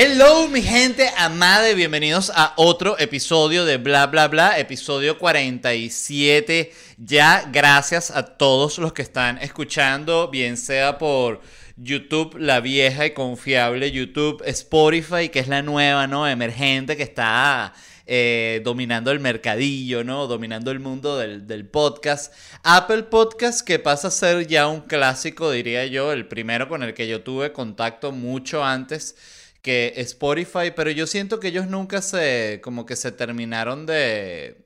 Hello mi gente amada y bienvenidos a otro episodio de Bla Bla Bla, episodio 47 ya. Gracias a todos los que están escuchando, bien sea por YouTube, la vieja y confiable YouTube, Spotify, que es la nueva, ¿no? Emergente que está eh, dominando el mercadillo, ¿no? Dominando el mundo del, del, podcast. Apple Podcast, que pasa a ser ya un clásico, diría yo, el primero con el que yo tuve contacto mucho antes que Spotify, pero yo siento que ellos nunca se, como que se terminaron de,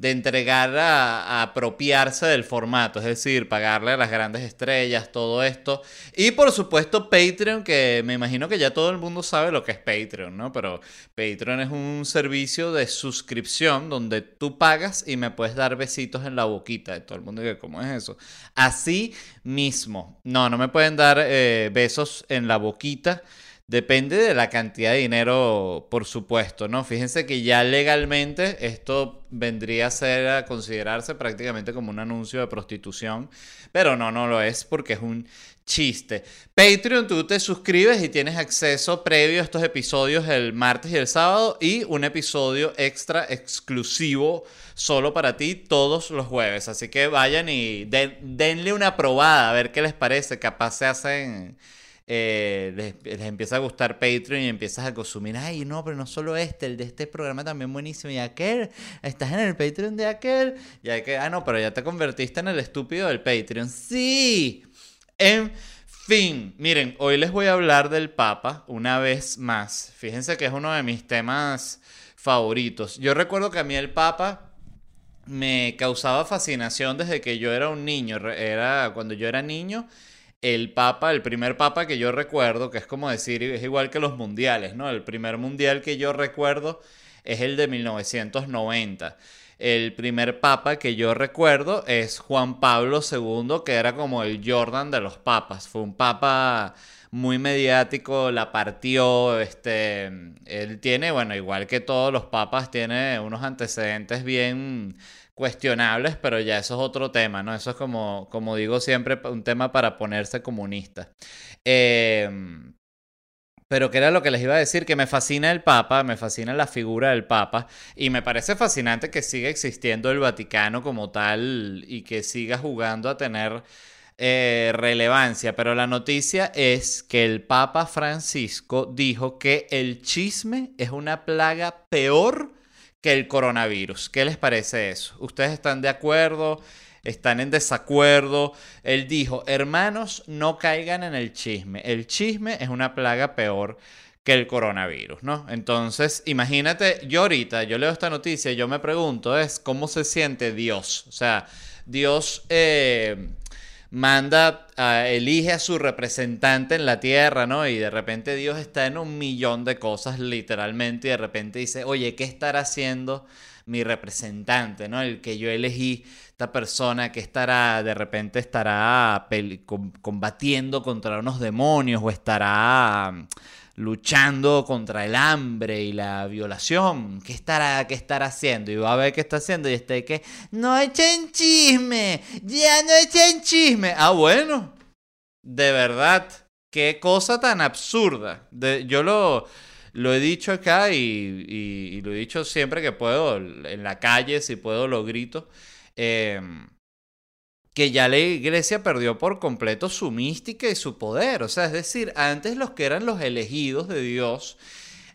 de entregar a, apropiarse del formato, es decir, pagarle a las grandes estrellas, todo esto. Y por supuesto Patreon, que me imagino que ya todo el mundo sabe lo que es Patreon, ¿no? Pero Patreon es un servicio de suscripción donde tú pagas y me puedes dar besitos en la boquita. Todo el mundo que, ¿cómo es eso? Así mismo. No, no me pueden dar eh, besos en la boquita. Depende de la cantidad de dinero, por supuesto, ¿no? Fíjense que ya legalmente esto vendría a ser a considerarse prácticamente como un anuncio de prostitución, pero no, no lo es porque es un chiste. Patreon, tú te suscribes y tienes acceso previo a estos episodios el martes y el sábado y un episodio extra exclusivo solo para ti todos los jueves. Así que vayan y denle una probada a ver qué les parece. Capaz se hacen eh, les, empieza a gustar Patreon y empiezas a consumir, ay, no, pero no solo este, el de este programa también buenísimo, y aquel, estás en el Patreon de aquel, y que, ah, no, pero ya te convertiste en el estúpido del Patreon. Sí, en fin, miren, hoy les voy a hablar del Papa una vez más. Fíjense que es uno de mis temas favoritos. Yo recuerdo que a mí el Papa me causaba fascinación desde que yo era un niño, era cuando yo era niño el papa, el primer papa que yo recuerdo, que es como decir, es igual que los mundiales, ¿no? El primer mundial que yo recuerdo es el de 1990. El primer papa que yo recuerdo es Juan Pablo II, que era como el Jordan de los papas. Fue un papa muy mediático, la partió, este, él tiene, bueno, igual que todos los papas, tiene unos antecedentes bien cuestionables, pero ya eso es otro tema, ¿no? Eso es como, como digo siempre, un tema para ponerse comunista. Em, pero que era lo que les iba a decir, que me fascina el Papa, me fascina la figura del Papa, y me parece fascinante que siga existiendo el Vaticano como tal y que siga jugando a tener eh, relevancia. Pero la noticia es que el Papa Francisco dijo que el chisme es una plaga peor que el coronavirus. ¿Qué les parece eso? ¿Ustedes están de acuerdo? ¿Están en desacuerdo? Él dijo, hermanos, no caigan en el chisme. El chisme es una plaga peor que el coronavirus, ¿no? Entonces, imagínate, yo ahorita, yo leo esta noticia y yo me pregunto, es cómo se siente Dios. O sea, Dios... Eh, manda, elige a su representante en la tierra, ¿no? Y de repente Dios está en un millón de cosas, literalmente, y de repente dice, oye, ¿qué estará haciendo mi representante, ¿no? El que yo elegí, esta persona que estará, de repente estará combatiendo contra unos demonios o estará luchando contra el hambre y la violación. ¿Qué estará, qué estará haciendo? Y va a ver qué está haciendo y está que no echen chisme, ya no echen chisme. Ah, bueno, de verdad, qué cosa tan absurda. yo lo, lo he dicho acá y, y, lo he dicho siempre que puedo, en la calle, si puedo, lo grito. Eh, que ya la iglesia perdió por completo su mística y su poder. O sea, es decir, antes los que eran los elegidos de Dios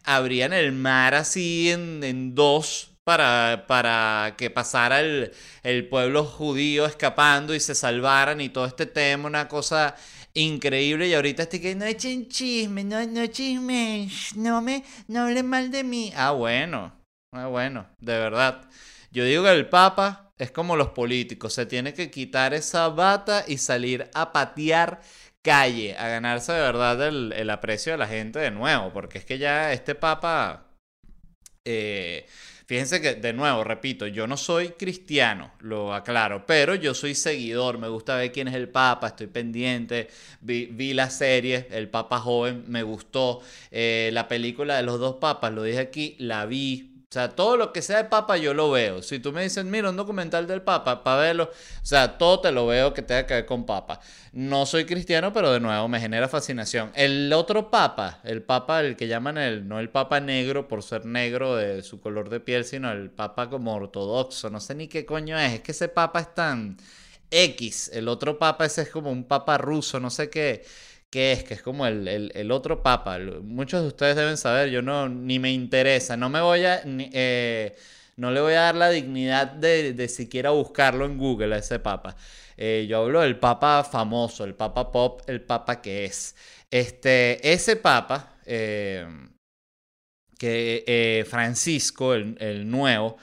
abrían el mar así en, dos para, para que pasara el, pueblo judío escapando y se salvaran y todo este tema, una cosa increíble. Y ahorita estoy que no echen chisme, no, no chisme, no me, no hablen mal de mí. Ah, bueno, ah, bueno, de verdad. Yo digo que el Papa es como los políticos, se tiene que quitar esa bata y salir a patear calle, a ganarse de verdad el, aprecio de la gente de nuevo, porque es que ya este papa, eh, fíjense que de nuevo, repito, yo no soy cristiano, lo aclaro, pero yo soy seguidor, me gusta ver quién es el papa, estoy pendiente, vi, la serie, el papa joven, me gustó, eh, la película de los dos papas, lo dije aquí, la vi, O sea, todo lo que sea de Papa yo lo veo. Si tú me dices, mira, un documental del Papa, para verlo, o sea, todo te lo veo que tenga que ver con Papa. No soy cristiano, pero de nuevo me genera fascinación. El otro Papa, el Papa, el que llaman el, no el Papa negro por ser negro de su color de piel, sino el Papa como ortodoxo, no sé ni qué coño es. Es que ese Papa es tan X. El otro Papa ese es como un Papa ruso, no sé qué qué es, que es como el, otro papa. Muchos de ustedes deben saber, yo no, ni me interesa, no me voy a, eh, no le voy a dar la dignidad de, siquiera buscarlo en Google a ese papa. Eh, yo hablo del papa famoso, el papa pop, el papa que es. Este, ese papa, eh, que Francisco, el, el nuevo,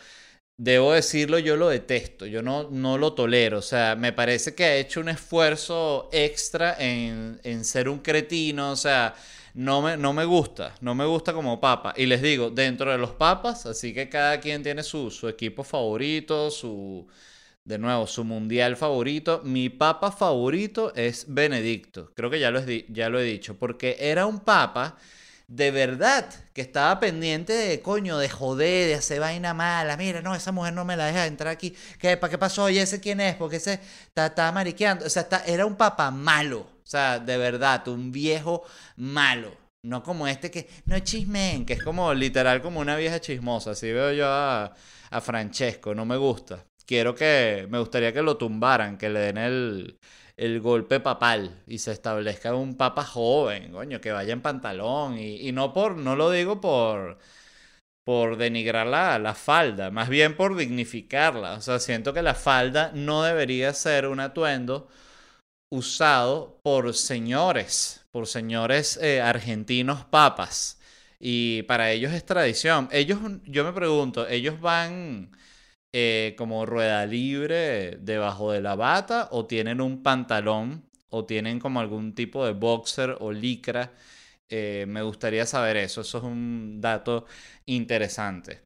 Debo decirlo, yo lo detesto, yo no, no lo tolero, o sea, me parece que ha hecho un esfuerzo extra en, ser un cretino, o sea, no me, no me gusta, no me gusta como papa. Y les digo, dentro de los papas, así que cada quien tiene su, equipo favorito, su, de nuevo, su mundial favorito. Mi papa favorito es Benedicto, creo que ya lo, ya lo he dicho, porque era un papa de verdad que estaba pendiente de coño, de joder, de hacer vaina mala. Mira, no, esa mujer no me la deja entrar aquí. ¿Qué, ¿Para qué pasó? ¿Y ese quién es? Porque ese está, mariqueando. O sea, era un papá malo. O sea, de verdad, un viejo malo. No como este que no chismen, que es como literal como una vieja chismosa. Así veo yo a, a Francesco, no me gusta. Quiero que, me gustaría que lo tumbaran, que le den el, el golpe papal y se establezca un papa joven, coño, que vaya en pantalón y, no por, no lo digo por por denigrar la, la, falda, más bien por dignificarla. O sea, siento que la falda no debería ser un atuendo usado por señores, por señores eh, argentinos papas. Y para ellos es tradición. Ellos, yo me pregunto, ellos van eh, como rueda libre debajo de la bata o tienen un pantalón o tienen como algún tipo de boxer o licra. Eh, me gustaría saber eso, eso es un dato interesante.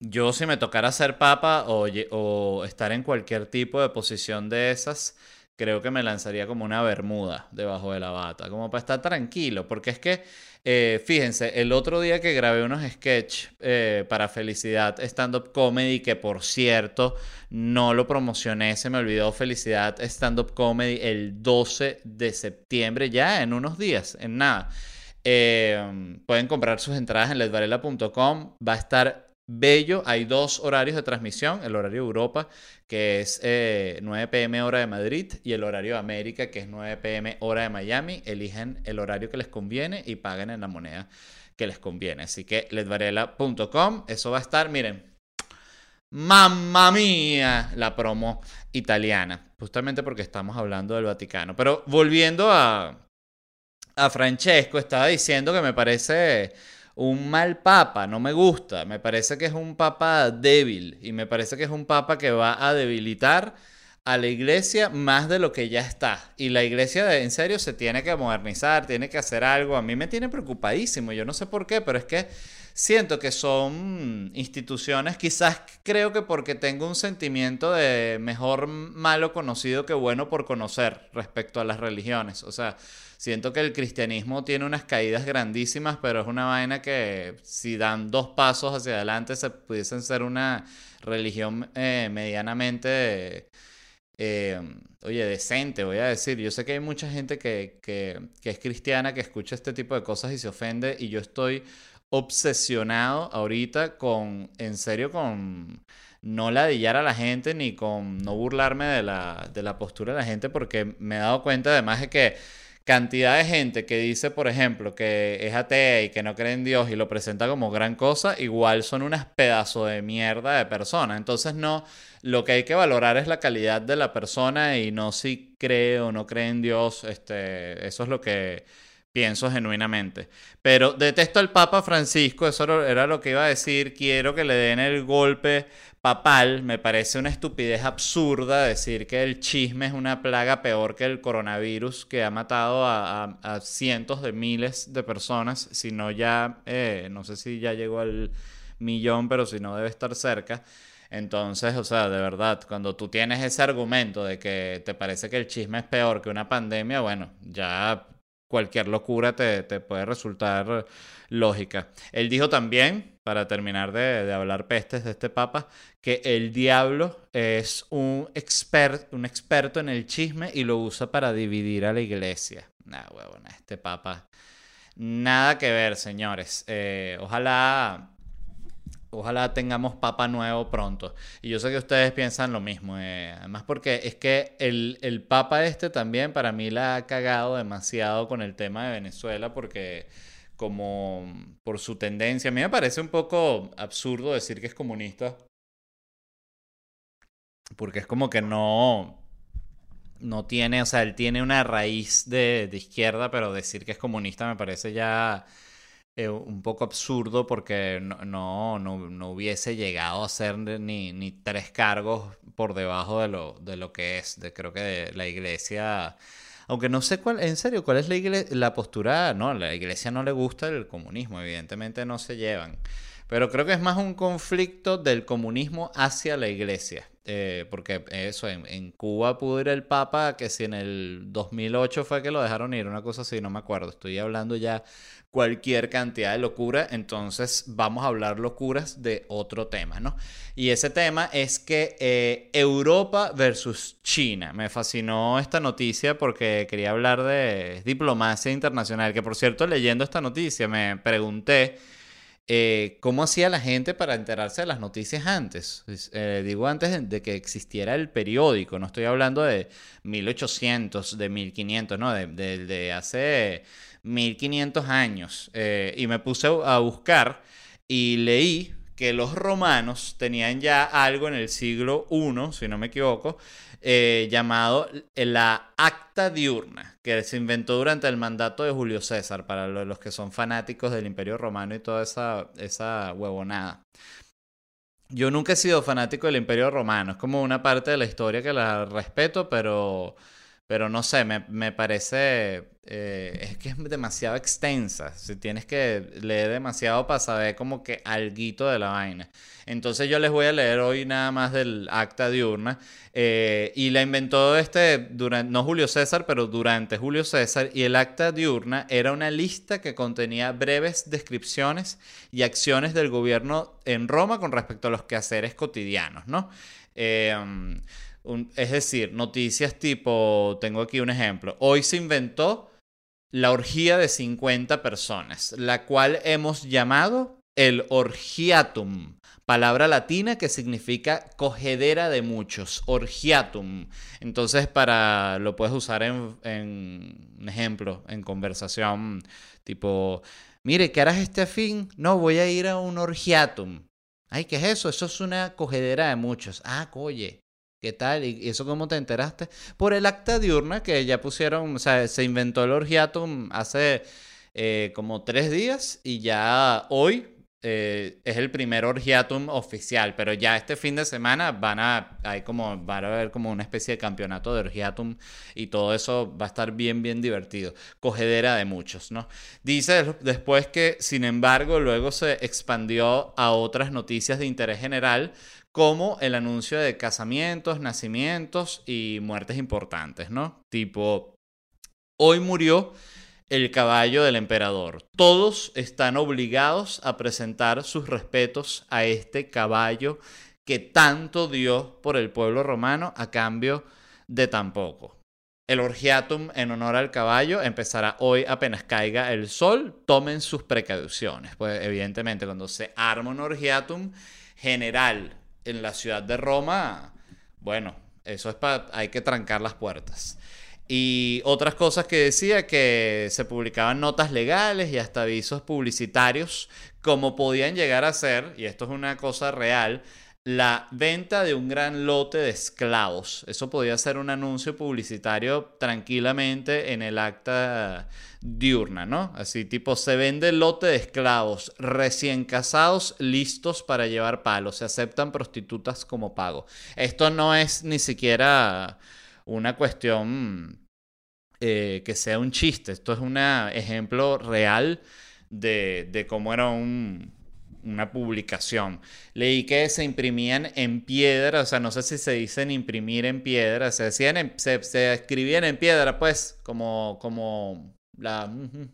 Yo si me tocara ser papa o, o estar en cualquier tipo de posición de esas, creo que me lanzaría como una bermuda debajo de la bata, como para estar tranquilo, porque es que eh, fíjense, el otro día que grabé unos sketch eh, para Felicidad Stand Up Comedy, que por cierto no lo promocioné, se me olvidó Felicidad Stand Up Comedy el 12 de septiembre, ya en unos días, en nada. Eh, pueden comprar sus entradas en ledvarela.com. Va a estar bello. Hay dos horarios de transmisión, el horario Europa, que es 9 pm hora de Madrid, y el horario América, que es 9 pm hora de Miami. Eligen el horario que les conviene y paguen en la moneda que les conviene. Así que ledvarela.com, eso va a estar, miren. Mamma mía, la promo italiana, justamente porque estamos hablando del Vaticano. Pero volviendo a, a Francesco, estaba diciendo que me parece un mal papa, no me gusta, me parece que es un papa débil y me parece que es un papa que va a debilitar a la iglesia más de lo que ya está. Y la iglesia en serio se tiene que modernizar, tiene que hacer algo. A mí me tiene preocupadísimo, yo no sé por qué, pero es que siento que son instituciones, quizás creo que porque tengo un sentimiento de mejor malo conocido que bueno por conocer respecto a las religiones. O sea, siento que el cristianismo tiene unas caídas grandísimas, pero es una vaina que si dan dos pasos hacia adelante se pudiesen ser una religión eh, medianamente... Eh, oye, decente, voy a decir. Yo sé que hay mucha gente que, que, que, es cristiana que escucha este tipo de cosas y se ofende y yo estoy obsesionado ahorita con, en serio, con no ladillar a la gente ni con no burlarme de la, de la postura de la gente porque me he dado cuenta además de que cantidad de gente que dice, por ejemplo, que es atea y que no cree en Dios y lo presenta como gran cosa, igual son unas pedazos de mierda de personas. Entonces no, lo que hay que valorar es la calidad de la persona y no si cree o no cree en Dios. Este, eso es lo que pienso genuinamente. Pero detesto al Papa Francisco, eso era lo que iba a decir, quiero que le den el golpe papal, me parece una estupidez absurda decir que el chisme es una plaga peor que el coronavirus que ha matado a, cientos de miles de personas, si no ya, eh, no sé si ya llegó al millón, pero si no debe estar cerca. Entonces, o sea, de verdad, cuando tú tienes ese argumento de que te parece que el chisme es peor que una pandemia, bueno, ya cualquier locura te, puede resultar lógica. Él dijo también, para terminar de, hablar pestes de este papa, que el diablo es un, un experto en el chisme y lo usa para dividir a la iglesia. Nah, huevona, este papa. Nada que ver, señores. Eh, ojalá ojalá tengamos papa nuevo pronto. Y yo sé que ustedes piensan lo mismo. Eh, además porque es que el, el, papa este también para mí la ha cagado demasiado con el tema de Venezuela porque como por su tendencia, a mí me parece un poco absurdo decir que es comunista. Porque es como que no, no tiene, o sea, él tiene una raíz de, de izquierda, pero decir que es comunista me parece ya eh, un poco absurdo porque no, no, no, hubiese llegado a ser ni, ni, tres cargos por debajo de lo, de lo que es. De, creo que la iglesia, aunque no sé cuál, en serio, cuál es la, la postura, no, la iglesia no le gusta el comunismo, evidentemente no se llevan. Pero creo que es más un conflicto del comunismo hacia la iglesia. Eh, porque eso, en, en, Cuba pudo ir el Papa, que si en el 2008 fue que lo dejaron ir, una cosa así, no me acuerdo. Estoy hablando ya cualquier cantidad de locura, entonces vamos a hablar locuras de otro tema, ¿no? Y ese tema es que eh, Europa versus China. Me fascinó esta noticia porque quería hablar de diplomacia internacional, que por cierto, leyendo esta noticia me pregunté eh, cómo hacía la gente para enterarse de las noticias antes. Eh, digo antes de, que existiera el periódico, no estoy hablando de 1800, de 1500, no, de, hace 1500 años. Eh, y me puse a buscar y leí que los romanos tenían ya algo en el siglo I, si no me equivoco, eh, llamado la acta diurna, que se inventó durante el mandato de Julio César, para los que son fanáticos del Imperio Romano y toda esa, esa huevonada. Yo nunca he sido fanático del Imperio Romano, es como una parte de la historia que la respeto, pero pero no sé, me, me parece. Eh, es que es demasiado extensa. Si tienes que leer demasiado para saber como que alguito de la vaina. Entonces yo les voy a leer hoy nada más del acta diurna. Eh, y la inventó este, durante, no Julio César, pero durante Julio César. Y el acta diurna era una lista que contenía breves descripciones y acciones del gobierno en Roma con respecto a los quehaceres cotidianos, ¿no? Eh, es decir, noticias tipo, tengo aquí un ejemplo, hoy se inventó la orgía de 50 personas, la cual hemos llamado el orgiatum, palabra latina que significa cogedera de muchos, orgiatum. Entonces, para lo puedes usar en, en un ejemplo, en conversación, tipo, mire, ¿qué harás este fin? No, voy a ir a un orgiatum. Ay, ¿qué es eso? Eso es una cogedera de muchos. Ah, oye, ¿Qué tal? ¿Y eso cómo te enteraste? Por el acta diurna que ya pusieron, o sea, se inventó el orgiatum hace eh, como tres días y ya hoy eh, es el primer orgiatum oficial, pero ya este fin de semana van a, hay como, van a haber como una especie de campeonato de orgiatum y todo eso va a estar bien, bien divertido. Cogedera de muchos, ¿no? Dice después que, sin embargo, luego se expandió a otras noticias de interés general como el anuncio de casamientos, nacimientos y muertes importantes, ¿no? Tipo, hoy murió el caballo del emperador. Todos están obligados a presentar sus respetos a este caballo que tanto dio por el pueblo romano a cambio de tan poco. El orgiatum en honor al caballo empezará hoy apenas caiga el sol. Tomen sus precauciones. Pues evidentemente cuando se arma un orgiatum general en la ciudad de Roma, bueno, eso es para, hay que trancar las puertas. Y otras cosas que decía que se publicaban notas legales y hasta avisos publicitarios, como podían llegar a ser, y esto es una cosa real, la venta de un gran lote de esclavos. Eso podía ser un anuncio publicitario tranquilamente en el acta diurna, ¿no? Así tipo, se vende lote de esclavos recién casados listos para llevar palos. Se aceptan prostitutas como pago. Esto no es ni siquiera una cuestión eh, que sea un chiste. Esto es un ejemplo real de cómo era un una publicación. Leí que se imprimían en piedra, o sea, no sé si se dicen imprimir en piedra, se, decían se, escribían en piedra, pues, como, como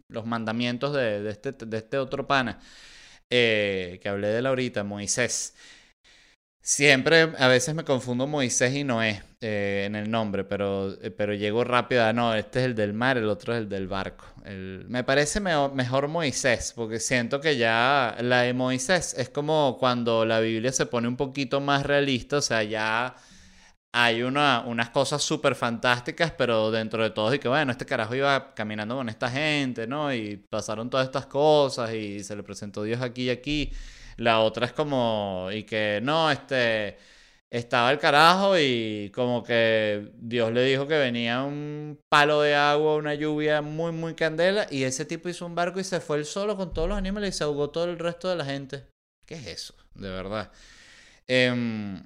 los mandamientos de, este, de este otro pana eh, que hablé de la ahorita, Moisés. Siempre, a veces me confundo Moisés y Noé eh, en el nombre, pero, eh, pero llego rápido a, no, este es el del mar, el otro es el del barco. me parece mejor Moisés, porque siento que ya la de Moisés es como cuando la Biblia se pone un poquito más realista, o sea, ya hay una, unas cosas súper fantásticas, pero dentro de todo, y que bueno, este carajo iba caminando con esta gente, ¿no? Y pasaron todas estas cosas y se le presentó Dios aquí y aquí. La otra es como, y que no, este, estaba el carajo y como que Dios le dijo que venía un palo de agua, una lluvia muy, muy candela, y ese tipo hizo un barco y se fue él solo con todos los animales y se ahogó todo el resto de la gente. ¿Qué es eso? De verdad. Em,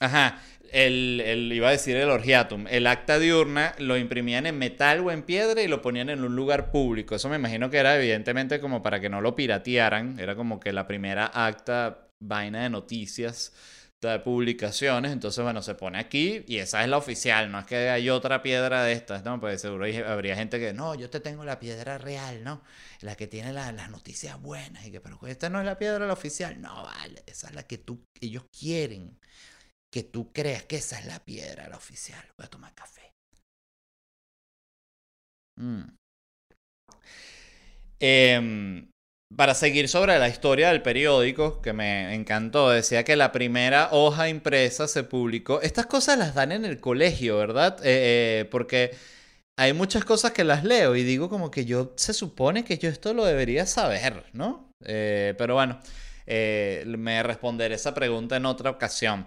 ajá, el, iba a decir el orgiatum, el acta diurna lo imprimían en metal o en piedra y lo ponían en un lugar público. Eso me imagino que era evidentemente como para que no lo piratearan. Era como que la primera acta vaina de noticias de publicaciones, entonces bueno, se pone aquí y esa es la oficial, no es que hay otra piedra de estas, ¿no? Pues seguro habría gente que, no, yo te tengo la piedra real, ¿no? La que tiene las noticias buenas y que, pero esta no es la piedra la oficial, no, vale, esa es la que tú, ellos quieren que tú creas que esa es la piedra, la oficial. Voy a tomar café. Mm. Em, para seguir sobre la historia del periódico, que me encantó, decía que la primera hoja impresa se publicó. Estas cosas las dan en el colegio, ¿verdad? Eh, eh, porque hay muchas cosas que las leo y digo como que yo se supone que yo esto lo debería saber, ¿no? Eh, pero bueno, me responderé esa pregunta en otra ocasión.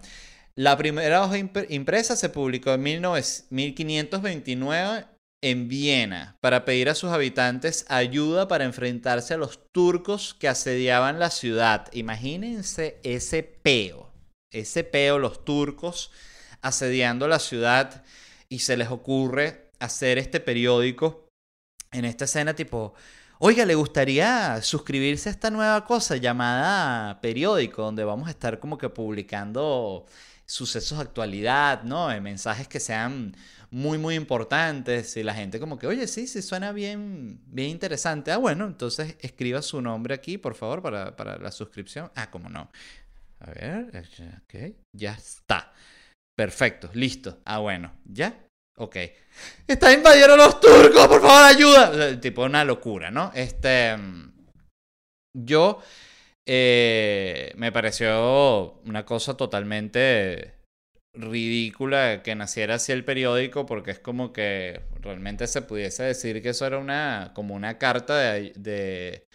La primera hoja impresa se publicó en 1529 en Viena para pedir a sus habitantes ayuda para enfrentarse a los turcos que asediaban la ciudad. Imagínense ese peo, ese peo, los turcos asediando la ciudad y se les ocurre hacer este periódico en esta escena tipo, oiga, ¿le gustaría suscribirse a esta nueva cosa llamada periódico donde vamos a estar como que publicando sucesos de actualidad, ¿no? mensajes que sean muy, muy importantes y la gente como que, oye, sí, sí, suena bien, bien interesante. Ah, bueno, entonces escriba su nombre aquí, por favor, para, para la suscripción. Ah, cómo no. A ver, ok, ya está. Perfecto, listo. Ah, bueno, ¿ya? Ok. Está invadiendo los turcos, por favor, ayuda. Tipo una locura, ¿no? Este... Yo eh, me pareció una cosa totalmente ridícula que naciera así el periódico porque es como que realmente se pudiese decir que eso era una como una carta de,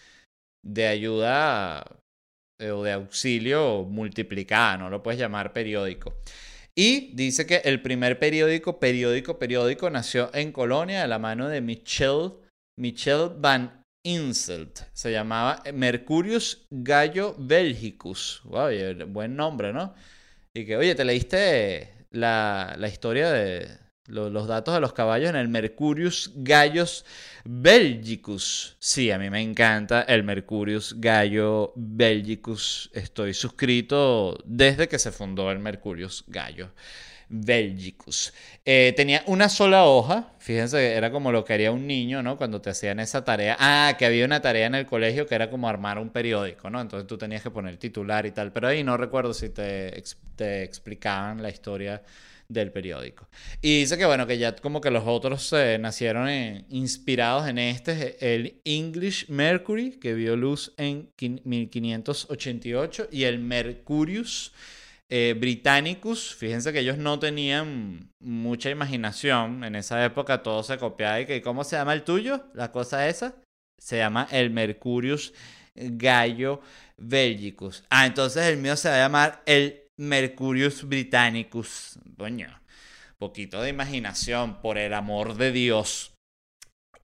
de, ayuda eh, o de auxilio multiplicada, no lo puedes llamar periódico. Y dice que el primer periódico, periódico, periódico, nació en Colonia de la mano de Michel, Michel Van Se llamaba Mercurius Gallo Belgicus. Wow, buen nombre, ¿no? Y que, oye, ¿te leíste la, la historia de los datos de los caballos en el Mercurius Gallus Belgicus? Sí, a mí me encanta el Mercurius Gallo Belgicus. Estoy suscrito desde que se fundó el Mercurius Gallo. Belgicus. Eh, tenía una sola hoja, fíjense, era como lo que haría un niño, ¿no? Cuando te hacían esa tarea. Ah, que había una tarea en el colegio que era como armar un periódico, ¿no? Entonces tú tenías que poner titular y tal, pero ahí no recuerdo si te, te explicaban la historia del periódico. Y dice que bueno, que ya como que los otros eh, nacieron inspirados en este, el English Mercury, que vio luz en 1588, y el Mercurius eh, Britannicus, fíjense que ellos no tenían mucha imaginación. En esa época todo se copiaba y que ¿cómo se llama el tuyo? La cosa esa. Se llama el Mercurius Gallo Belgicus. Ah, entonces el mío se va a llamar el Mercurius Britannicus. Coño, poquito de imaginación, por el amor de Dios.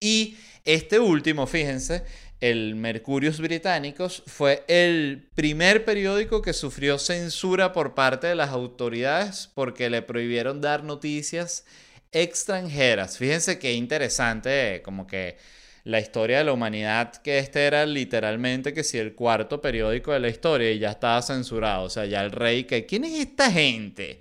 Y este último, fíjense, el Mercurius Británicos, fue el primer periódico que sufrió censura por parte de las autoridades porque le prohibieron dar noticias extranjeras. Fíjense qué interesante, como que la historia de la humanidad, que este era literalmente que si el cuarto periódico de la historia y ya estaba censurado. O sea, ya el rey, que ¿quién es esta gente?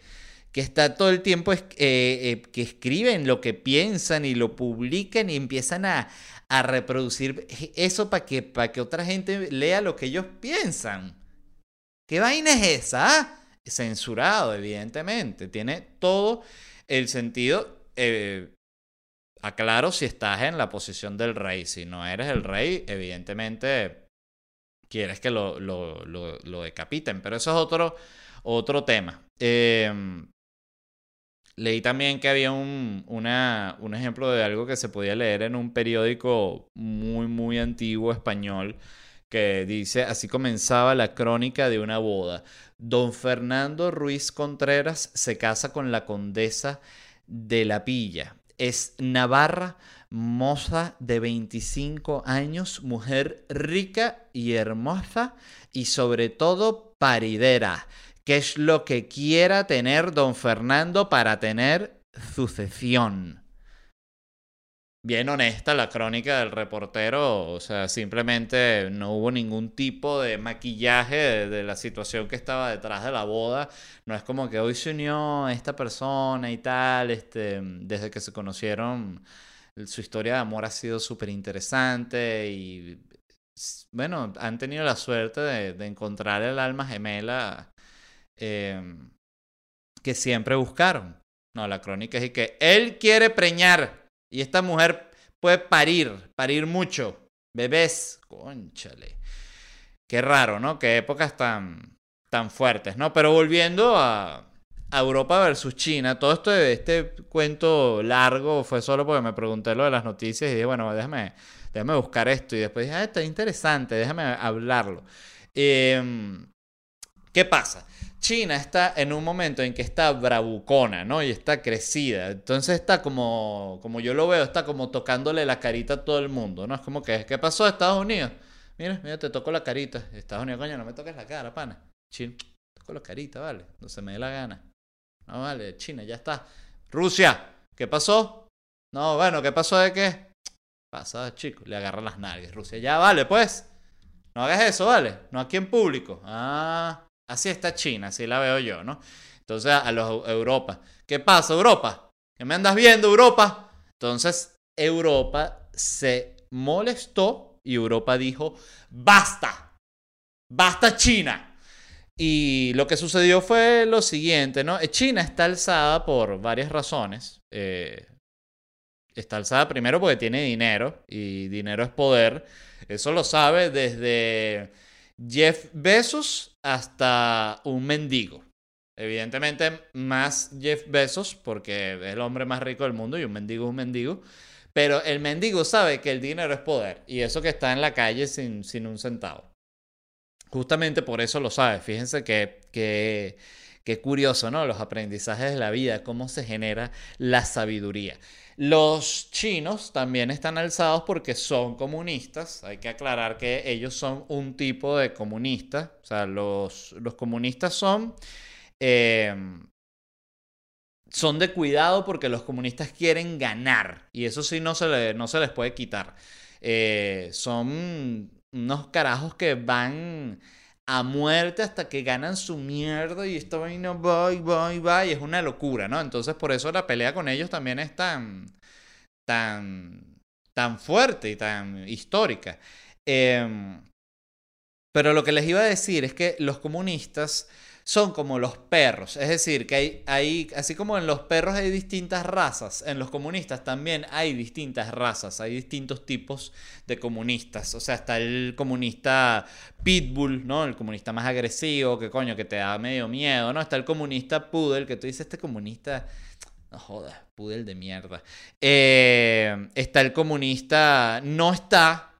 Que está todo el tiempo, eh, eh, que escriben lo que piensan y lo publican y empiezan a, a reproducir eso para que, que otra gente lea lo que ellos piensan. ¿Qué vaina es esa? Ah? Censurado, evidentemente. Tiene todo el sentido. Eh, aclaro si estás en la posición del rey. Si no eres el rey, evidentemente quieres que lo, lo, lo, decapiten. Pero eso es otro, otro tema. Em, leí también que había un, un ejemplo de algo que se podía leer en un periódico muy, muy antiguo español que dice, así comenzaba la crónica de una boda. Don Fernando Ruiz Contreras se casa con la condesa de la Pilla. Es Navarra, moza de 25 años, mujer rica y hermosa y sobre todo paridera. ¿Qué es lo que quiera tener don Fernando para tener sucesión? bien honesta la crónica del reportero, o sea, simplemente no hubo ningún tipo de maquillaje de, la situación que estaba detrás de la boda, no es como que hoy se unió esta persona y tal, este, desde que se conocieron, su historia de amor ha sido súper interesante y bueno, han tenido la suerte de, encontrar el alma gemela em, que siempre buscaron. No, la crónica es que él quiere preñar y esta mujer puede parir, parir mucho. Bebés, conchale. Qué raro, ¿no? Qué épocas tan, tan fuertes, ¿no? Pero volviendo a, Europa versus China, todo esto de este cuento largo fue solo porque me pregunté lo de las noticias y dije, bueno, déjame, déjame buscar esto. Y después dije, ah, está interesante, déjame hablarlo. Em, ¿Qué pasa? China está en un momento en que está bravucona, ¿no? Y está crecida. Entonces está como, como yo lo veo, está como tocándole la carita a todo el mundo, ¿no? Es como que, ¿qué pasó Estados Unidos? Mira, mira, te toco la carita. Estados Unidos, coño, no me toques la cara, pana. China, toco la carita, ¿vale? No se me dé la gana. No, vale, China, ya está. Rusia, ¿qué pasó? No, bueno, ¿qué pasó de qué? Pasa, chico, le agarra las nalgas. Rusia, ya, vale, pues. No hagas eso, ¿vale? No aquí en público. Ah, Así está China, así la veo yo, ¿no? Entonces a los Europa. ¿Qué pasa, Europa? ¿Qué me andas viendo, Europa? Entonces Europa se molestó y Europa dijo, basta, basta China. Y lo que sucedió fue lo siguiente, ¿no? China está alzada por varias razones. Eh, está alzada primero porque tiene dinero y dinero es poder. Eso lo sabe desde Jeff Bezos hasta un mendigo. Evidentemente, más Jeff Bezos, porque es el hombre más rico del mundo y un mendigo es un mendigo. Pero el mendigo sabe que el dinero es poder y eso que está en la calle sin, sin un centavo. Justamente por eso lo sabe. Fíjense que, que, que curioso, ¿no? Los aprendizajes de la vida, cómo se genera la sabiduría. Los chinos también están alzados porque son comunistas. Hay que aclarar que ellos son un tipo de comunista. O sea, los, los comunistas son... Em, son de cuidado porque los comunistas quieren ganar. Y eso sí no se, no se les puede quitar. Eh, son unos carajos que van a muerte hasta que ganan su mierda y esta vaina va y va va y es una locura, ¿no? Entonces por eso la pelea con ellos también es tan, tan, tan fuerte y tan histórica. Em, pero lo que les iba a decir es que los comunistas son como los perros. Es decir, que hay, hay, así como en los perros hay distintas razas, en los comunistas también hay distintas razas, hay distintos tipos de comunistas. O sea, está el comunista pitbull, ¿no? El comunista más agresivo, que coño, que te da medio miedo, ¿no? Está el comunista poodle, que tú dices, este comunista... No jodas, poodle de mierda. Eh, está el comunista... No está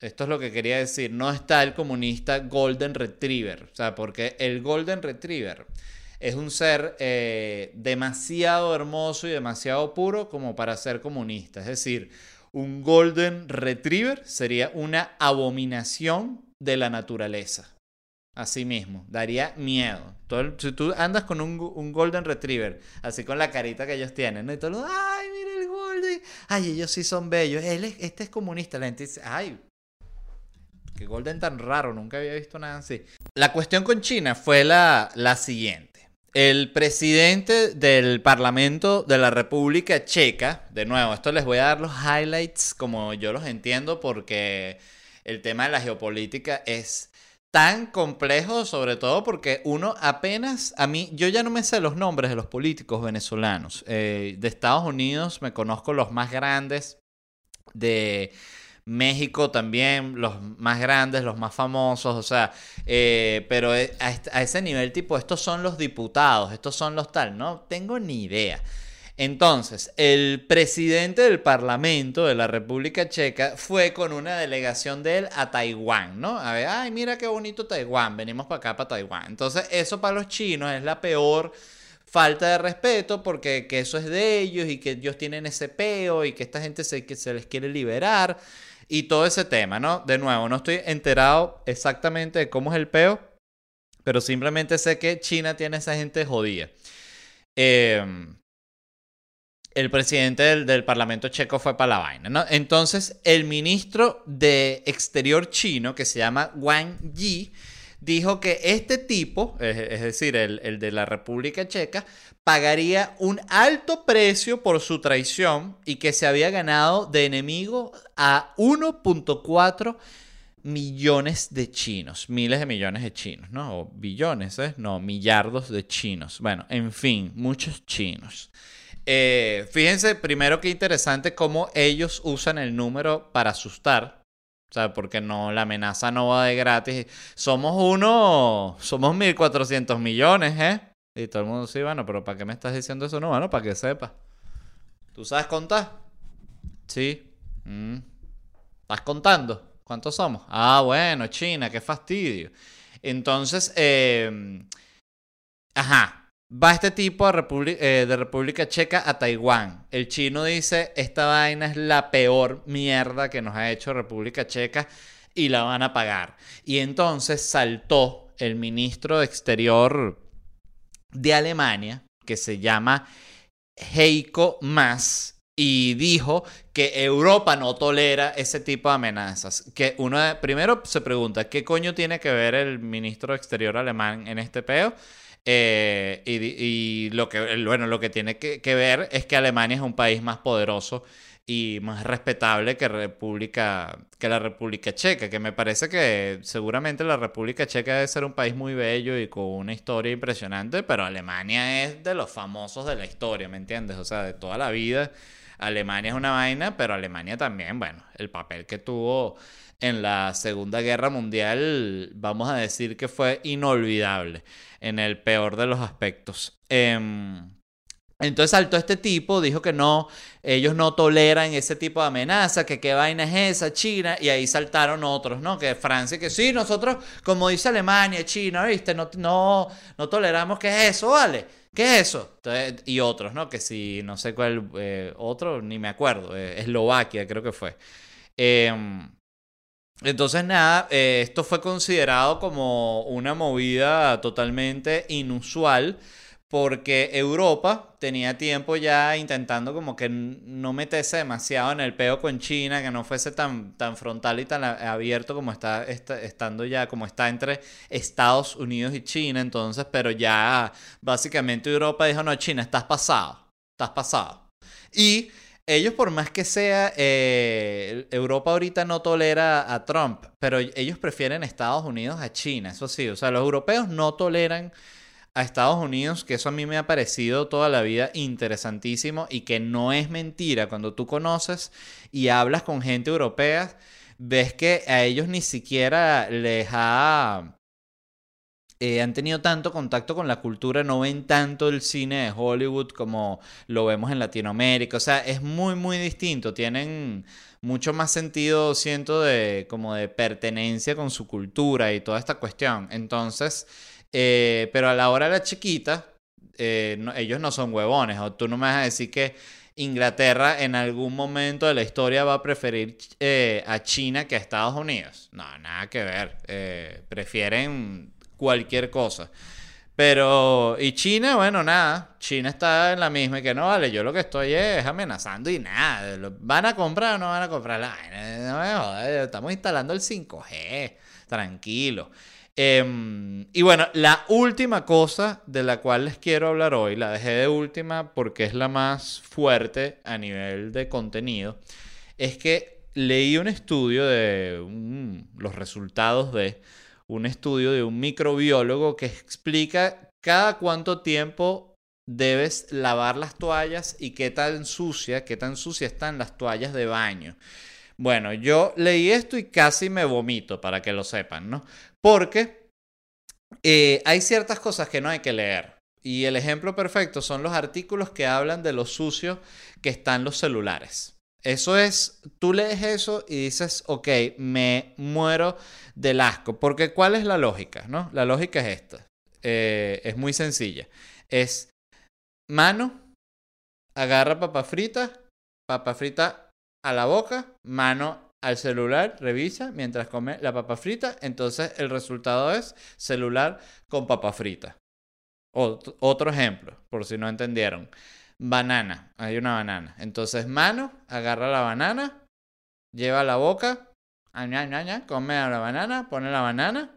esto es lo que quería decir. No está el comunista Golden Retriever. O sea, porque el Golden Retriever es un ser eh, demasiado hermoso y demasiado puro como para ser comunista. Es decir, un Golden Retriever sería una abominación de la naturaleza. Así mismo, daría miedo. si tú andas con un, Golden Retriever, así con la carita que ellos tienen, ¿no? y todo, ay, mira el Golden, ay, ellos sí son bellos, Él este es comunista, la gente dice, ay, que Golden tan raro, nunca había visto nada así. La cuestión con China fue la, la siguiente. El presidente del Parlamento de la República Checa, de nuevo, esto les voy a dar los highlights como yo los entiendo porque el tema de la geopolítica es tan complejo, sobre todo porque uno apenas, a mí, yo ya no me sé los nombres de los políticos venezolanos. Eh, de Estados Unidos me conozco los más grandes, de México también, los más grandes, los más famosos, o sea, eh, pero e, a, ese nivel tipo, estos son los diputados, estos son los tal, no tengo ni idea. Entonces, el presidente del Parlamento de la República Checa fue con una delegación de él a Taiwán, ¿no? A ver, ay, mira qué bonito Taiwán, venimos para acá, para Taiwán. Entonces, eso para los chinos es la peor falta de respeto porque que eso es de ellos y que ellos tienen ese peo y que esta gente se, que se les quiere liberar y todo ese tema, ¿no? De nuevo, no estoy enterado exactamente de cómo es el peo, pero simplemente sé que China tiene esa gente jodida. Eh, el presidente del, Parlamento checo fue para la vaina, ¿no? Entonces, el ministro de Exterior chino, que se llama Wang Yi, dijo que este tipo, es, decir, el, el, de la República Checa, pagaría un alto precio por su traición y que se había ganado de enemigo a 1.4 millones de chinos, miles de millones de chinos, ¿no? Billones, ¿eh? No, millardos de chinos. Bueno, en fin, muchos chinos. Eh, fíjense, primero que interesante cómo ellos usan el número para asustar. O sea, porque no, la amenaza no va de gratis. Somos uno, somos 1.400 millones, ¿eh? Y todo el mundo sí, bueno, pero ¿para qué me estás diciendo eso? No, bueno, para que sepas. ¿Tú sabes contar? Sí. Mm. ¿Estás contando? ¿Cuántos somos? Ah, bueno, China, qué fastidio. Entonces, eh, ajá, Va este tipo eh, de República Checa a Taiwán. El chino dice, esta vaina es la peor mierda que nos ha hecho República Checa y la van a pagar. Y entonces saltó el ministro de Exterior de Alemania, que se llama Heiko Maas, y dijo que Europa no tolera ese tipo de amenazas. Que uno primero se pregunta, ¿qué coño tiene que ver el ministro de Exterior alemán en este peo? Eh, y, lo que, bueno, lo que tiene que, ver es que Alemania es un país más poderoso y más respetable que, República, que la República Checa, que me parece que seguramente la República Checa debe ser un país muy bello y con una historia impresionante, pero Alemania es de los famosos de la historia, ¿me entiendes? O sea, de toda la vida. Alemania es una vaina, pero Alemania también, bueno, el papel que tuvo en la Segunda Guerra Mundial, vamos a decir que fue inolvidable en el peor de los aspectos. Em, entonces saltó este tipo, dijo que no, ellos no toleran ese tipo de amenaza, que qué vaina es esa, China, y ahí saltaron otros, ¿no? Que Francia, que sí, nosotros, como dice Alemania, China, ¿viste? No, no, toleramos que es eso, ¿vale? ¿Qué es eso? y otros, ¿no? Que si, no sé cuál, eh, otro, ni me acuerdo, eh, Eslovaquia creo que fue. Eh, entonces, nada, eh, esto fue considerado como una movida totalmente inusual porque Europa tenía tiempo ya intentando como que no meterse demasiado en el peo con China, que no fuese tan, tan frontal y tan abierto como está, estando ya, como está entre Estados Unidos y China, entonces, pero ya básicamente Europa dijo, no, China, estás pasado, estás pasado. Y ellos por más que sea, eh, Europa ahorita no tolera a Trump, pero ellos prefieren Estados Unidos a China, eso sí, o sea, los europeos no toleran a Estados Unidos, que eso a mí me ha parecido toda la vida interesantísimo y que no es mentira, cuando tú conoces y hablas con gente europea, ves que a ellos ni siquiera les ha eh, han tenido tanto contacto con la cultura, no ven tanto el cine de Hollywood como lo vemos en Latinoamérica. O sea, es muy, muy distinto. Tienen mucho más sentido, siento, de como de pertenencia con su cultura y toda esta cuestión. Entonces, eh, pero a la hora de la chiquita, eh, ellos no son huevones. O tú no me vas a decir que Inglaterra en algún momento de la historia va a preferir a China que a Estados Unidos. No, nada que ver. prefieren cualquier cosa. Pero, y China, bueno, nada, China está en la misma y que no vale, yo lo que estoy es amenazando y nada, ¿van a comprar o no van a comprar? No estamos instalando el 5G, tranquilo. Em, y bueno, la última cosa de la cual les quiero hablar hoy, la dejé de última porque es la más fuerte a nivel de contenido, es que leí un estudio de los resultados de un estudio de un microbiólogo que explica cada cuánto tiempo debes lavar las toallas y qué tan sucia, qué tan sucia están las toallas de baño. Bueno, yo leí esto y casi me vomito, para que lo sepan, ¿no? Porque eh, hay ciertas cosas que no hay que leer. Y el ejemplo perfecto son los artículos que hablan de lo sucio que están los celulares. Eso es, tú lees eso y dices, ok, me muero del asco. Porque ¿cuál es la lógica? ¿no? La lógica es esta. Eh, es muy sencilla. Es mano, agarra papa frita, papa frita a la boca, mano al celular, revisa mientras come la papa frita. Entonces el resultado es celular con papa frita. otro ejemplo, por si no entendieron. Banana, hay una banana. Entonces mano, agarra la banana, lleva la boca, come a la banana, pone la banana.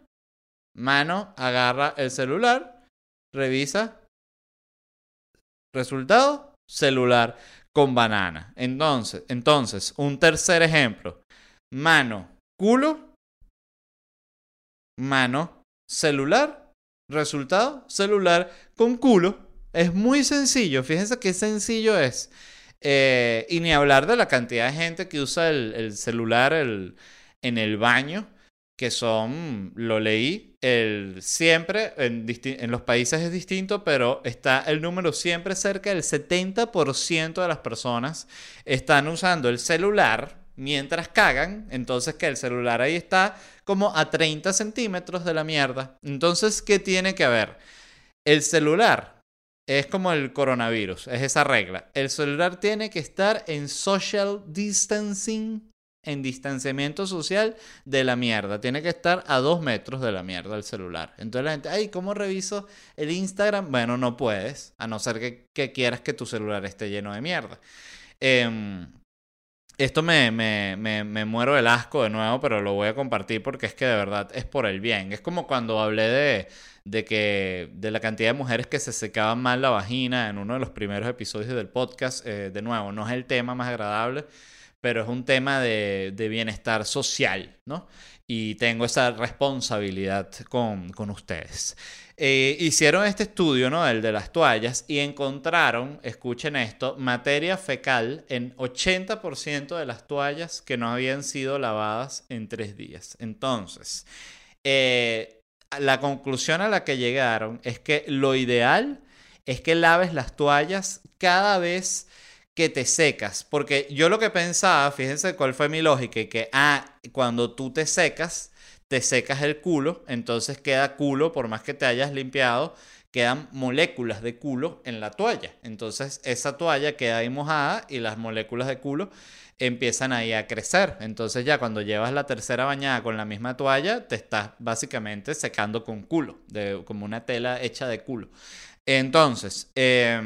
Mano, agarra el celular, revisa. Resultado, celular con banana. Entonces, entonces, un tercer ejemplo. Mano, culo. Mano, celular. Resultado, celular con culo. Es muy sencillo. Fíjense qué sencillo es. Eh, y ni hablar de la cantidad de gente que usa el, celular en el baño que son, lo leí, el, siempre en, en, los países es distinto, pero está el número siempre cerca del 70% de las personas están usando el celular mientras cagan, entonces que el celular ahí está como a 30 centímetros de la mierda. Entonces, ¿qué tiene que haber? El celular es como el coronavirus, es esa regla. El celular tiene que estar en social distancing en distanciamiento social de la mierda. Tiene que estar a dos metros de la mierda el celular. Entonces la gente, ay, ¿cómo reviso el Instagram? Bueno, no puedes, a no ser que, quieras que tu celular esté lleno de mierda. Em, esto me, me, me, muero del asco de nuevo, pero lo voy a compartir porque es que de verdad es por el bien. Es como cuando hablé de, de que de la cantidad de mujeres que se secaban mal la vagina en uno de los primeros episodios del podcast. Eh, de nuevo, no es el tema más agradable pero es un tema de, bienestar social, ¿no? Y tengo esa responsabilidad con, ustedes. Eh, hicieron este estudio, ¿no? El de las toallas, y encontraron, escuchen esto, materia fecal en 80% de las toallas que no habían sido lavadas en tres días. Entonces, eh, la conclusión a la que llegaron es que lo ideal es que laves las toallas cada vez que te secas. Porque yo lo que pensaba, fíjense cuál fue mi lógica, que, ah, cuando tú te secas, te secas el culo, entonces queda culo, por más que te hayas limpiado, quedan moléculas de culo en la toalla. Entonces esa toalla queda ahí mojada y las moléculas de culo empiezan ahí a crecer. Entonces ya cuando llevas la tercera bañada con la misma toalla, te estás básicamente secando con culo, de, como una tela hecha de culo. Entonces, eh,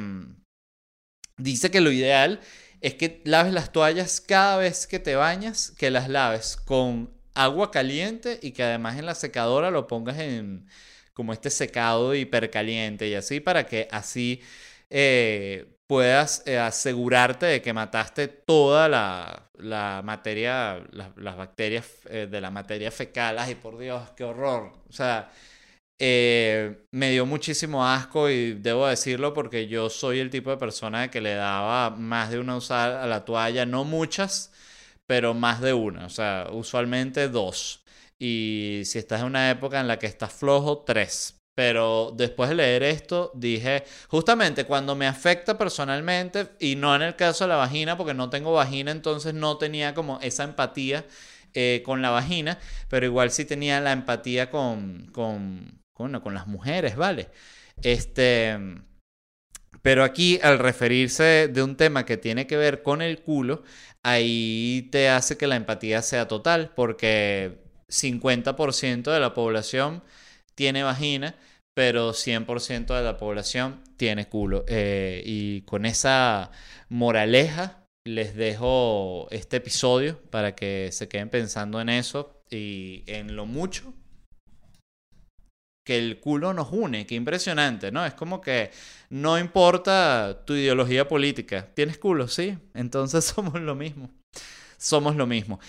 Dice que lo ideal es que laves las toallas cada vez que te bañas, que las laves con agua caliente y que además en la secadora lo pongas en como este secado hipercaliente y así para que así eh, puedas eh, asegurarte de que mataste toda la, materia, las bacterias eh, de la materia fecal. Ay, por Dios, qué horror. O sea, eh, me dio muchísimo asco y debo decirlo porque yo soy el tipo de persona que le daba más de una usada a la toalla, no muchas, pero más de una, o sea, usualmente dos. Y si estás en una época en la que estás flojo, tres. Pero después de leer esto, dije, justamente cuando me afecta personalmente, y no en el caso de la vagina, porque no tengo vagina, entonces no tenía como esa empatía eh, con la vagina, pero igual sí tenía la empatía con, con, con las mujeres, ¿vale? Este, pero aquí al referirse de un tema que tiene que ver con el culo, ahí te hace que la empatía sea total, porque 50% de la población tiene vagina, pero 100% de la población tiene culo. Eh, y con esa moraleja les dejo este episodio para que se queden pensando en eso y en lo mucho que el culo nos une, qué impresionante, ¿no? Es como que no importa tu ideología política, tienes culo, sí, entonces somos lo mismo, somos lo mismo.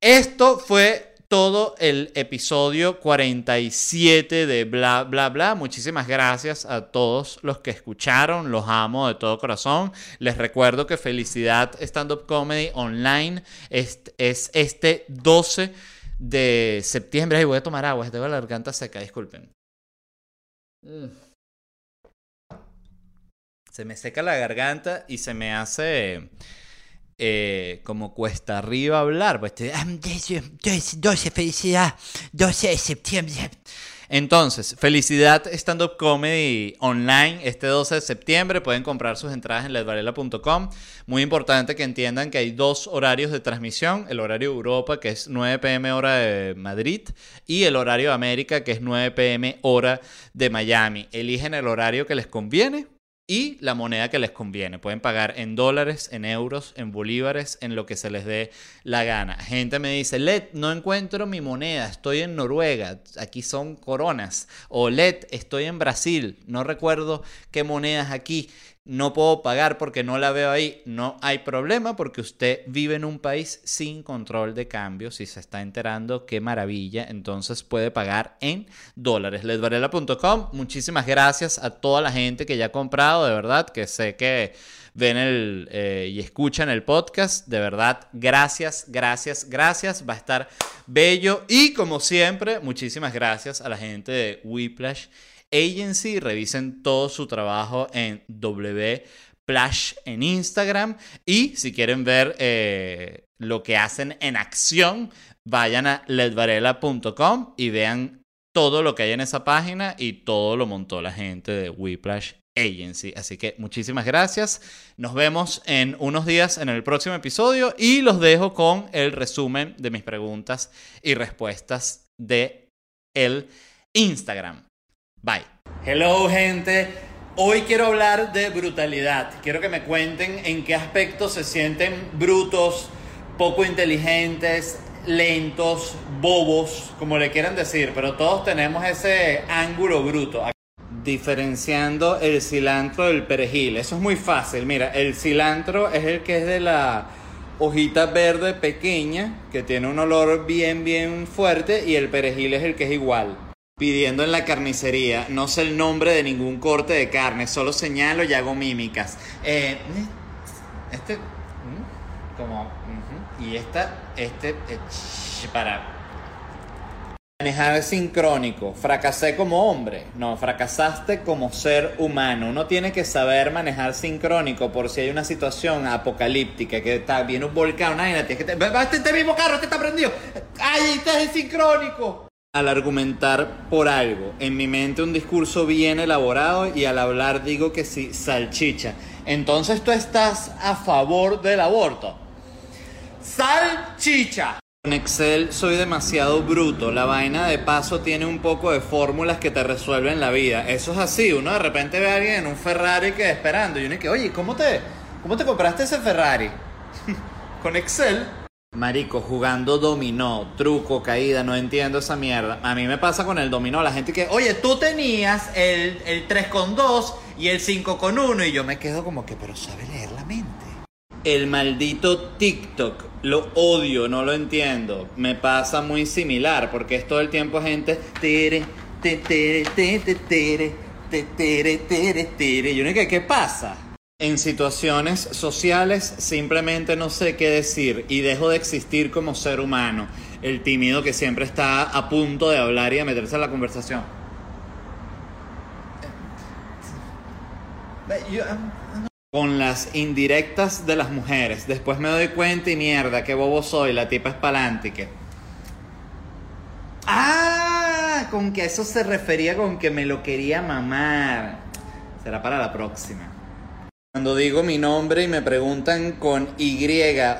Esto fue todo el episodio 47 de Bla, bla, bla. Muchísimas gracias a todos los que escucharon. Los amo de todo corazón. Les recuerdo que Felicidad Stand Up Comedy Online es, es este 12 de septiembre. Ay, voy a tomar agua. Tengo la garganta seca, disculpen. Se me seca la garganta y se me hace eh, como cuesta arriba hablar. Pues 12, felicidad, 12 de septiembre. Entonces, Felicidad Stand Up Comedy Online este 12 de septiembre. Pueden comprar sus entradas en ledvarela.com. Muy importante que entiendan que hay dos horarios de transmisión. El horario Europa, que es 9 pm hora de Madrid, y el horario América, que es 9 pm hora de Miami. Eligen el horario que les conviene y la moneda que les conviene. Pueden pagar en dólares, en euros, en bolívares, en lo que se les dé la gana. Gente me dice, Led, no encuentro mi moneda, estoy en Noruega, aquí son coronas. O Led, estoy en Brasil, no recuerdo qué monedas aquí no puedo pagar porque no la veo ahí, no hay problema porque usted vive en un país sin control de cambio. Si se está enterando, qué maravilla. Entonces puede pagar en dólares. Ledvarela.com. Muchísimas gracias a toda la gente que ya ha comprado, de verdad, que sé que ven el, eh, y escuchan el podcast. De verdad, gracias, gracias, gracias. Va a estar bello. Y como siempre, muchísimas gracias a la gente de Whiplash Agency. Revisen todo su trabajo en Wplash en Instagram. Y si quieren ver eh, lo que hacen en acción, vayan a ledvarela.com y vean todo lo que hay en esa página y todo lo montó la gente de Whiplash Agency. Así que muchísimas gracias. Nos vemos en unos días en el próximo episodio y los dejo con el resumen de mis preguntas y respuestas de el Instagram. Bye. Hello gente. Hoy quiero hablar de brutalidad. Quiero que me cuenten en qué aspectos se sienten brutos, poco inteligentes, lentos, bobos, como le quieran decir, pero todos tenemos ese ángulo bruto. Diferenciando el cilantro del perejil. Eso es muy fácil. Mira, el cilantro es el que es de la hojita verde pequeña, que tiene un olor bien, bien fuerte, y el perejil es el que es igual pidiendo en la carnicería. No sé el nombre de ningún corte de carne, solo señalo y hago mímicas. Eh, este. Mm, como. y esta. Este. Eh, para. Manejar sincrónico. Fracasé como hombre. No, fracasaste como ser humano. Uno tiene que saber manejar sincrónico por si hay una situación apocalíptica que está viene un volcán, una tienes que te, este, este mismo carro, este está prendido. ¡Ay, este es sincrónico! Al argumentar por algo. En mi mente un discurso bien elaborado y al hablar digo que sí, salchicha. Entonces tú estás a favor del aborto. Salchicha. En Excel soy demasiado bruto. La vaina de paso tiene un poco de fórmulas que te resuelven la vida. Eso es así. Uno de repente ve a alguien en un Ferrari que esperando. Y uno dice, oye, ¿cómo te, cómo te compraste ese Ferrari? Con Excel. Marico, jugando dominó, truco, caída, no entiendo esa mierda. A mí me pasa con el dominó, la gente que, oye, tú tenías el, el 3 con 2 y el 5 con 1 y yo me quedo como que, pero sabe leer la mente. El maldito TikTok, lo odio, no lo entiendo. Me pasa muy similar porque es todo el tiempo gente, tere, tere, tere, tere, tere, tere, tere, tere. Y uno que, ¿qué pasa? En situaciones sociales simplemente no sé qué decir y dejo de existir como ser humano, el tímido que siempre está a punto de hablar y de meterse en la conversación. Con las indirectas de las mujeres, después me doy cuenta y mierda, qué bobo soy, la tipa es palante Ah, con que eso se refería con que me lo quería mamar. Será para la próxima. Cuando digo mi nombre y me preguntan con Y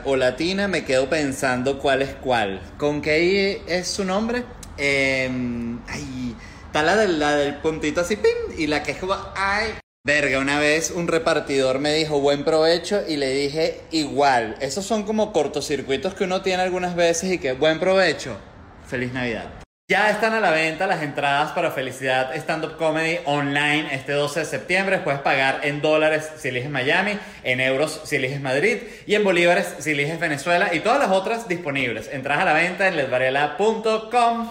o latina, me quedo pensando cuál es cuál. ¿Con qué es su nombre? Eh, ay, está la del, la del puntito así, pim, y la que es como, ay. Verga, una vez un repartidor me dijo buen provecho y le dije igual. Esos son como cortocircuitos que uno tiene algunas veces y que buen provecho. Feliz Navidad. Ya están a la venta las entradas para Felicidad Stand Up Comedy online este 12 de septiembre. Puedes pagar en dólares si eliges Miami, en euros si eliges Madrid y en bolívares si eliges Venezuela y todas las otras disponibles. Entras a la venta en ledvarela.com.